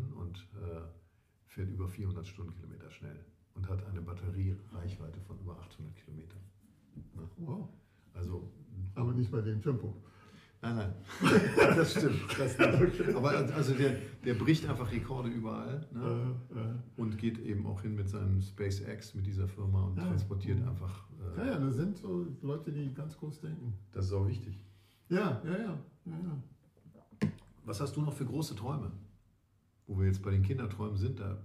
Speaker 6: fährt über 400 Stundenkilometer schnell und hat eine Batteriereichweite von über 800 Kilometern. Ne?
Speaker 5: Wow.
Speaker 6: Also
Speaker 5: Aber nicht bei dem Tempo.
Speaker 6: Nein, nein. das stimmt. Das. Aber also der, der bricht einfach Rekorde überall ne?
Speaker 5: Äh, äh.
Speaker 6: und geht eben auch hin mit seinem SpaceX, mit dieser Firma und
Speaker 5: Ja.
Speaker 6: transportiert einfach. Äh,
Speaker 5: Ja, ja, das sind so Leute, die ganz groß denken.
Speaker 6: Das ist auch wichtig.
Speaker 5: Ja, ja, ja. ja, ja.
Speaker 6: Was hast du noch für große Träume? Wo wir jetzt bei den Kinderträumen sind, da.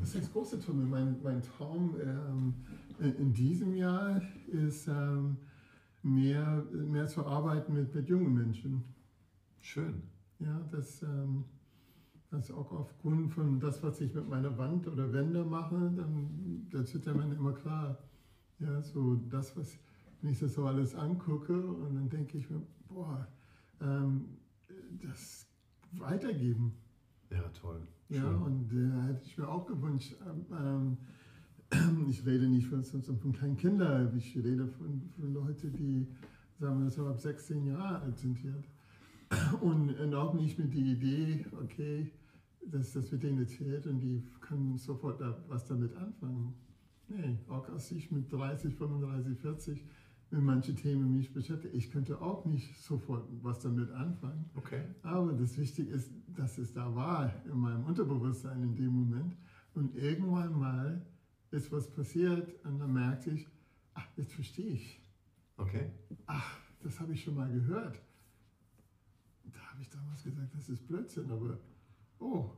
Speaker 5: Das ist große Tunnel. Mein, mein Traum ähm, in, diesem Jahr ist ähm, mehr, mehr zu arbeiten mit, mit jungen Menschen.
Speaker 6: Schön.
Speaker 5: Ja, das, ähm, das auch aufgrund von das, was ich mit meiner Wand oder Wände mache, dann das wird ja dann immer klar. Ja, so das, was, wenn ich das so alles angucke und dann denke ich mir, boah, ähm, das weitergeben.
Speaker 6: Ja, toll.
Speaker 5: Ja,
Speaker 6: Schön.
Speaker 5: und äh, hätte ich mir auch gewünscht. Ähm, ähm, ich rede nicht von, von, kleinen Kindern, ich rede von, von Leuten, die, sagen wir so, ab 16 Jahre alt sind jetzt. Und, und auch nicht mit der Idee, okay, dass das wird denen erzählt und die können sofort da, was damit anfangen. Nee, auch als ich mit 30, 35, 40 mit manchen Themen mich beschäftige, ich könnte auch nicht sofort was damit anfangen.
Speaker 6: Okay.
Speaker 5: Aber das Wichtige ist, dass es da war in meinem Unterbewusstsein in dem Moment. Und irgendwann mal ist was passiert und dann merkte ich, ach, jetzt verstehe ich.
Speaker 6: Okay.
Speaker 5: Ach, das habe ich schon mal gehört. Da habe ich damals gesagt, das ist Blödsinn, aber oh,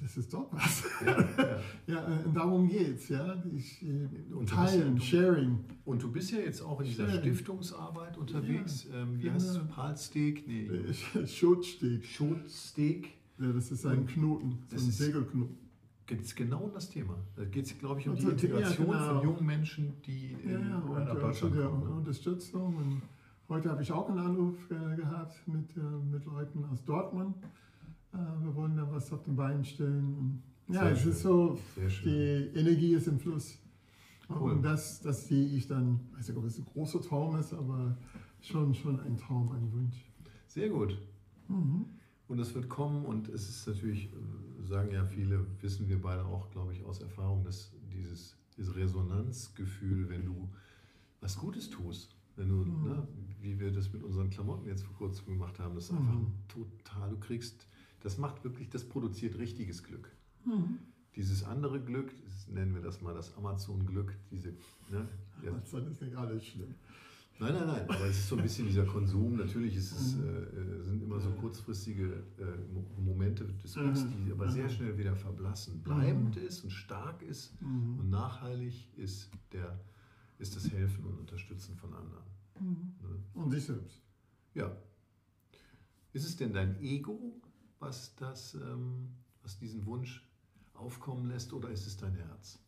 Speaker 5: das ist doch was.
Speaker 6: Ja, ja.
Speaker 5: ja, äh, und darum geht's, ja. Ich, äh,
Speaker 6: Und
Speaker 5: teilen,
Speaker 6: ja-
Speaker 5: Sharing.
Speaker 6: Und du bist ja jetzt auch in dieser
Speaker 5: Schön.
Speaker 6: Stiftungsarbeit unterwegs. ähm, wie
Speaker 5: genau.
Speaker 6: heißt es? Palsteak? Nee.
Speaker 5: Schutzsteg.
Speaker 6: Schotsteak.
Speaker 5: Ja, das ist ein Knoten, so
Speaker 6: Das
Speaker 5: ein
Speaker 6: ist-
Speaker 5: Segelknoten.
Speaker 6: Geht es genau um das Thema. Da geht es, glaube ich, um die
Speaker 5: Also, ja,
Speaker 6: Integration
Speaker 5: genau.
Speaker 6: von jungen Menschen, die in
Speaker 5: Ja, ja, und
Speaker 6: nach
Speaker 5: äh, zu
Speaker 6: Deutschland
Speaker 5: der
Speaker 6: kommen. Ne?
Speaker 5: Unterstützung. Und heute habe ich auch einen Anruf äh, gehabt mit, äh, mit Leuten aus Dortmund. Äh, wir wollen da was auf den Beinen stellen. Ja,
Speaker 6: Sehr
Speaker 5: es
Speaker 6: schön.
Speaker 5: ist so, die Energie ist im Fluss.
Speaker 6: Cool.
Speaker 5: Und das, das sehe ich dann, ich weiß nicht, ob es ein großer Traum ist, aber schon, schon ein Traum, ein Wunsch.
Speaker 6: Sehr gut.
Speaker 5: Mhm.
Speaker 6: Und es wird kommen und es ist natürlich, äh, sagen ja viele, wissen wir beide auch, glaube ich, aus Erfahrung, dass dieses, dieses Resonanzgefühl, wenn du was Gutes tust, wenn du,
Speaker 5: Mhm.
Speaker 6: ne, wie wir das mit unseren Klamotten jetzt vor kurzem gemacht haben, das ist einfach
Speaker 5: Mhm.
Speaker 6: ein total, du kriegst, das macht wirklich, das produziert richtiges Glück.
Speaker 5: Mhm.
Speaker 6: Dieses andere Glück, das nennen wir das mal das Amazon-Glück, diese, ne,
Speaker 5: Das ist nicht alles schlimm.
Speaker 6: Nein, nein, nein, aber es ist so ein bisschen dieser Konsum. Natürlich ist es, äh, äh, sind immer so kurzfristige äh, Mo- Momente des Glücks,
Speaker 5: Mhm.
Speaker 6: die aber sehr schnell wieder verblassen. Bleibend ist und stark ist und nachhaltig ist, der, ist das Helfen und Unterstützen von anderen.
Speaker 5: Mhm.
Speaker 6: Ne?
Speaker 5: Und sich selbst.
Speaker 6: Ja. Ist es denn dein Ego, was, das, ähm, was diesen Wunsch aufkommen lässt, oder ist es dein Herz?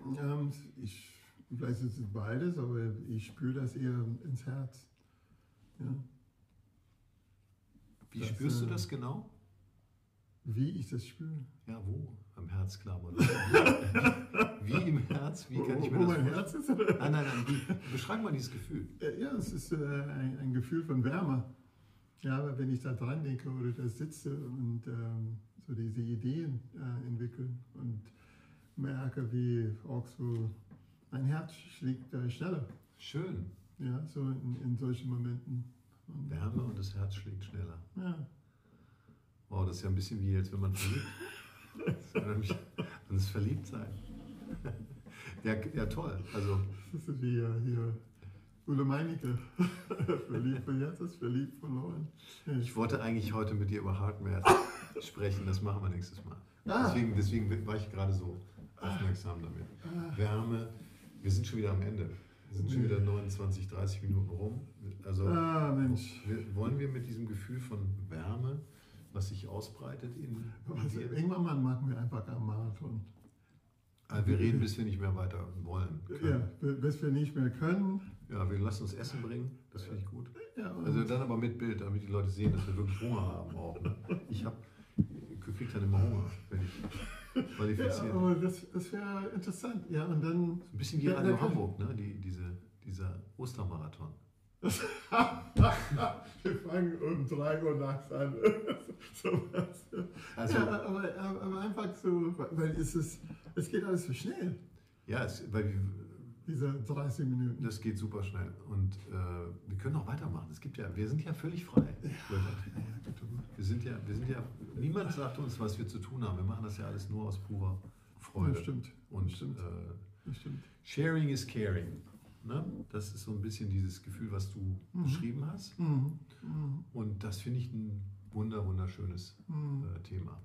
Speaker 5: Ähm, ich, vielleicht ist es beides, aber ich spüre das eher ins Herz. Ja.
Speaker 6: Wie
Speaker 5: Das,
Speaker 6: spürst du
Speaker 5: äh,
Speaker 6: das genau?
Speaker 5: Wie ich das spüre.
Speaker 6: Ja, wo? Am Herz, klar. Mann. Wie im Herz? Wie kann ich mir
Speaker 5: Wo
Speaker 6: das
Speaker 5: mein
Speaker 6: vorstellen?
Speaker 5: Herz ist? Oder?
Speaker 6: Nein, nein, nein. Wie, beschreib mal dieses Gefühl.
Speaker 5: Äh, Ja, es ist äh, ein, ein Gefühl von Wärme. Ja, aber wenn ich da dran denke oder da sitze und ähm, so diese Ideen äh, entwickeln und merke, wie auch so mein Herz schlägt äh, schneller.
Speaker 6: Schön.
Speaker 5: Ja, so in, in solchen Momenten. Und,
Speaker 6: Wärme und das Herz schlägt schneller.
Speaker 5: ja,
Speaker 6: Wow, das ist ja ein bisschen wie jetzt, wenn man verliebt. Das mich an das Verliebtsein. Ja, ja, toll. Also,
Speaker 5: das ist wie äh, hier Ulle Meinecke. verliebt von jetzt ist verliebt verloren. Ja.
Speaker 6: ich wollte eigentlich heute mit dir über Hardware sprechen, das machen wir nächstes Mal.
Speaker 5: Ah.
Speaker 6: Deswegen, deswegen war ich gerade so aufmerksam damit. Wärme, wir sind schon wieder am Ende. Wir sind schon wieder 29, 30 Minuten rum. Also,
Speaker 5: Ah, Mensch.
Speaker 6: wollen wir mit diesem Gefühl von Wärme, was sich ausbreitet in,
Speaker 5: Also, irgendwann mal machen wir einfach einen Marathon.
Speaker 6: Also wir reden, bis wir nicht mehr weiter wollen.
Speaker 5: Ja,
Speaker 6: Können.
Speaker 5: b- bis wir nicht mehr können.
Speaker 6: Ja, wir lassen uns Essen bringen, das finde ich gut.
Speaker 5: Ja,
Speaker 6: Also dann aber mit Bild, damit die Leute sehen, dass wir wirklich Hunger haben auch. Ne? Ich habe, kriege dann immer Hunger, wenn ich
Speaker 5: ja,
Speaker 6: qualifiziere.
Speaker 5: aber das, das wäre interessant. Ja, und dann.
Speaker 6: Ein bisschen wie
Speaker 5: Ja,
Speaker 6: Radio Hamburg, ne? die, diese, dieser Ostermarathon.
Speaker 5: wir fangen um 3 Uhr nachts an. so.
Speaker 6: Also,
Speaker 5: ja, aber, aber, einfach so, weil es ist, es geht alles so schnell,
Speaker 6: ja, es, weil wir,
Speaker 5: diese 30 Minuten.
Speaker 6: das geht super schnell. Und äh, wir können auch weitermachen. Es gibt ja, wir sind ja völlig frei. Wir sind ja, wir sind ja, niemand sagt uns, was wir zu tun haben. Wir machen das ja alles nur aus purer Freude.
Speaker 5: Ja, stimmt.
Speaker 6: Und
Speaker 5: Stimmt.
Speaker 6: Äh,
Speaker 5: Das stimmt.
Speaker 6: Sharing is caring. Ne? Das ist so ein bisschen dieses Gefühl, was du beschrieben hast.
Speaker 5: Mhm. Mhm.
Speaker 6: Und das finde ich ein wunder, wunderschönes
Speaker 5: Mhm.
Speaker 6: äh, Thema.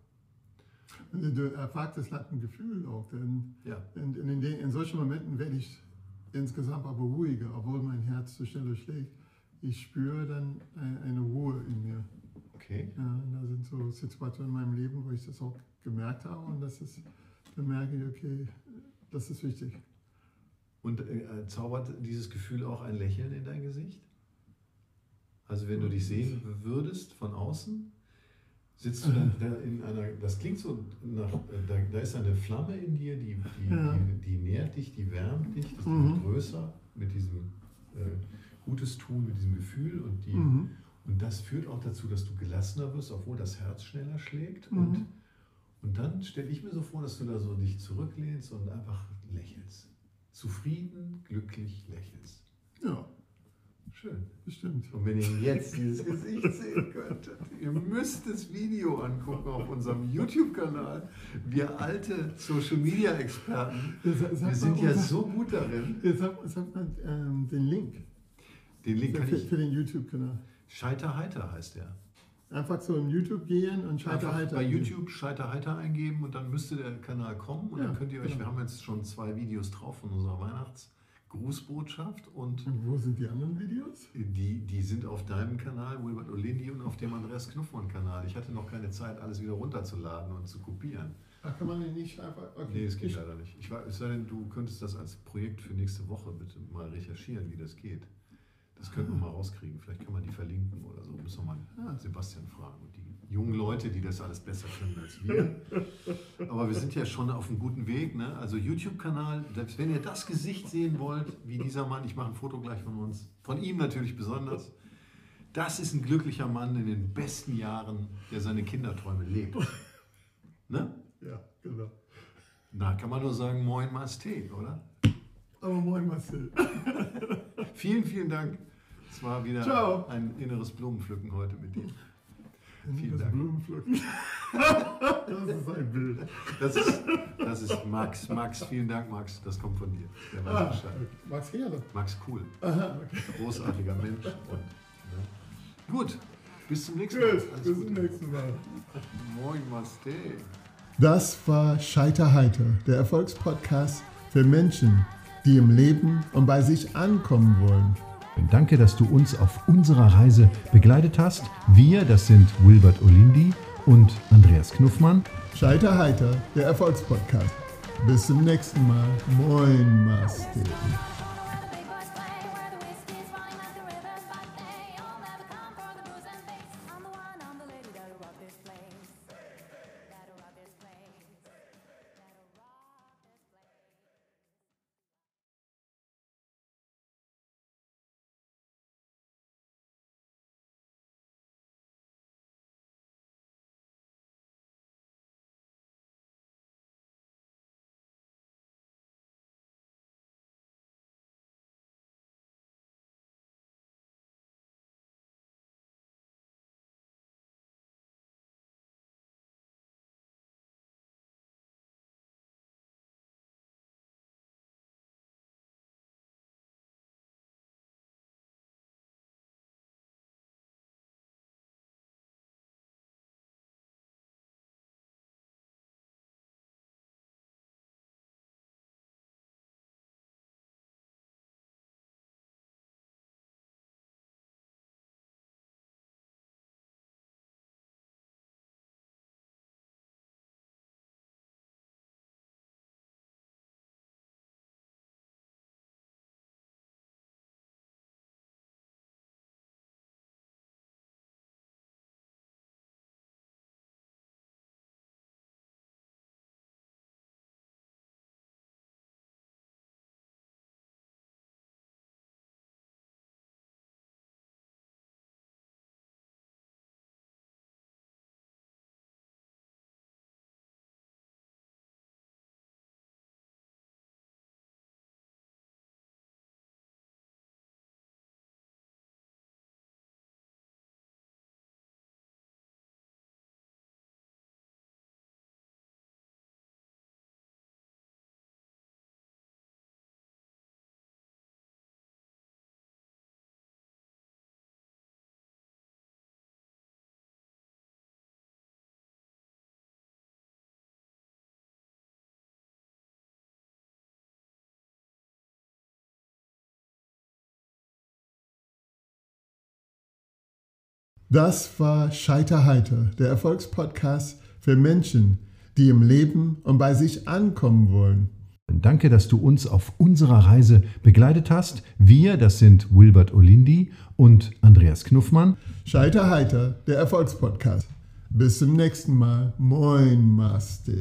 Speaker 5: Du erfragst das hat ein Gefühl auch, denn
Speaker 6: Ja,
Speaker 5: in, in, den, in solchen Momenten werde ich insgesamt aber ruhiger, obwohl mein Herz so schneller schlägt. Ich spüre dann eine, eine Ruhe in mir.
Speaker 6: okay.
Speaker 5: Ja, da sind so Situationen in meinem Leben, wo ich das auch gemerkt habe und das ist, dann merke ich, okay, das ist wichtig.
Speaker 6: Und äh, zaubert dieses Gefühl auch ein Lächeln in dein Gesicht? Also wenn du dich sehen würdest von außen, sitzt du dann da in einer, das klingt so nach, da, da ist eine Flamme in dir, die, die,
Speaker 5: Ja.
Speaker 6: die, die nährt dich, die wärmt dich, die
Speaker 5: Mhm.
Speaker 6: wird größer mit diesem äh, Gutes tun, mit diesem Gefühl und die,
Speaker 5: Mhm.
Speaker 6: Und das führt auch dazu, dass du gelassener wirst, obwohl das Herz schneller schlägt.
Speaker 5: Mhm.
Speaker 6: Und, und dann stelle ich mir so vor, dass du da so dich zurücklehnst und einfach lächelst. Zufrieden, glücklich lächelst.
Speaker 5: Ja,
Speaker 6: Schön.
Speaker 5: bestimmt.
Speaker 6: Und wenn ihr jetzt dieses Gesicht sehen könntet, ihr müsst das Video angucken auf unserem YouTube-Kanal. Wir alte Social-Media-Experten, wir sind ja
Speaker 5: unser-
Speaker 6: so gut darin.
Speaker 5: Jetzt sag, sag mal ähm, den Link
Speaker 6: Den Link kann
Speaker 5: für,
Speaker 6: ich.
Speaker 5: für den YouTube-Kanal.
Speaker 6: Scheiterheiter heißt der.
Speaker 5: Einfach so im YouTube gehen und Scheiter
Speaker 6: Einfach
Speaker 5: heiter.
Speaker 6: bei YouTube Scheiterheiter eingeben und dann müsste der Kanal kommen und
Speaker 5: Ja,
Speaker 6: dann könnt ihr euch,
Speaker 5: genau.
Speaker 6: wir haben jetzt schon zwei Videos drauf von unserer Weihnachtsgrußbotschaft und
Speaker 5: Und wo sind die anderen Videos?
Speaker 6: die, die sind auf deinem Kanal, Wilbert Olindi und auf dem Andreas Knuffmann Kanal. Ich hatte noch keine Zeit, alles wieder runterzuladen und zu kopieren.
Speaker 5: Ach, kann man den nicht einfach. Okay.
Speaker 6: Nee, das geht
Speaker 5: ich,
Speaker 6: leider nicht. Ich, war- es sei denn, du könntest das als Projekt für nächste Woche bitte mal recherchieren, wie das geht. Das könnten wir mal rauskriegen. Vielleicht kann man die verlinken oder so. Müssen wir mal. Sebastian fragen und die jungen Leute, die das alles besser können als wir. Aber wir sind ja schon auf einem guten Weg. Ne? Also YouTube-Kanal, selbst wenn ihr das Gesicht sehen wollt, wie dieser Mann, ich mache ein Foto gleich von uns, von ihm natürlich besonders. Das ist ein glücklicher Mann in den besten Jahren, der seine Kinderträume lebt. Ne?
Speaker 5: Ja, genau.
Speaker 6: Na, kann man nur sagen, moin Masté, oder?
Speaker 5: Aber moin Marcel.
Speaker 6: Vielen, vielen Dank. Es war wieder
Speaker 5: Ciao.
Speaker 6: ein inneres Blumenpflücken heute mit dir. Vielen
Speaker 5: das
Speaker 6: Dank.
Speaker 5: Blumenpflücken. das ist ein Bild.
Speaker 6: Das ist, das ist Max. Max, vielen Dank, Max. Das kommt von dir. Der weiß
Speaker 5: Ah,
Speaker 6: Bescheid.
Speaker 5: Max Herle.
Speaker 6: Max, cool.
Speaker 5: Aha, okay.
Speaker 6: Großartiger Mensch. Und, ne? Gut, bis zum nächsten Mal. Alles
Speaker 5: bis zum nächsten Mal.
Speaker 6: Moin Masté.
Speaker 5: Das war Scheiterheiter, der Erfolgspodcast für Menschen, die im Leben und bei sich ankommen wollen.
Speaker 4: Danke, dass du uns auf unserer Reise begleitet hast. Wir, das sind Wilbert Olindi und Andreas Knuffmann.
Speaker 5: Scheiterheiter, der Erfolgspodcast. Bis zum nächsten Mal. Moin, Master. Das war Scheiterheiter, der Erfolgspodcast für Menschen, die im Leben und bei sich ankommen wollen.
Speaker 6: Danke, dass du uns auf unserer Reise begleitet hast. Wir, das sind Wilbert Olindi und Andreas Knuffmann.
Speaker 5: Scheiterheiter, der Erfolgspodcast. Bis zum nächsten Mal. Moin, Master.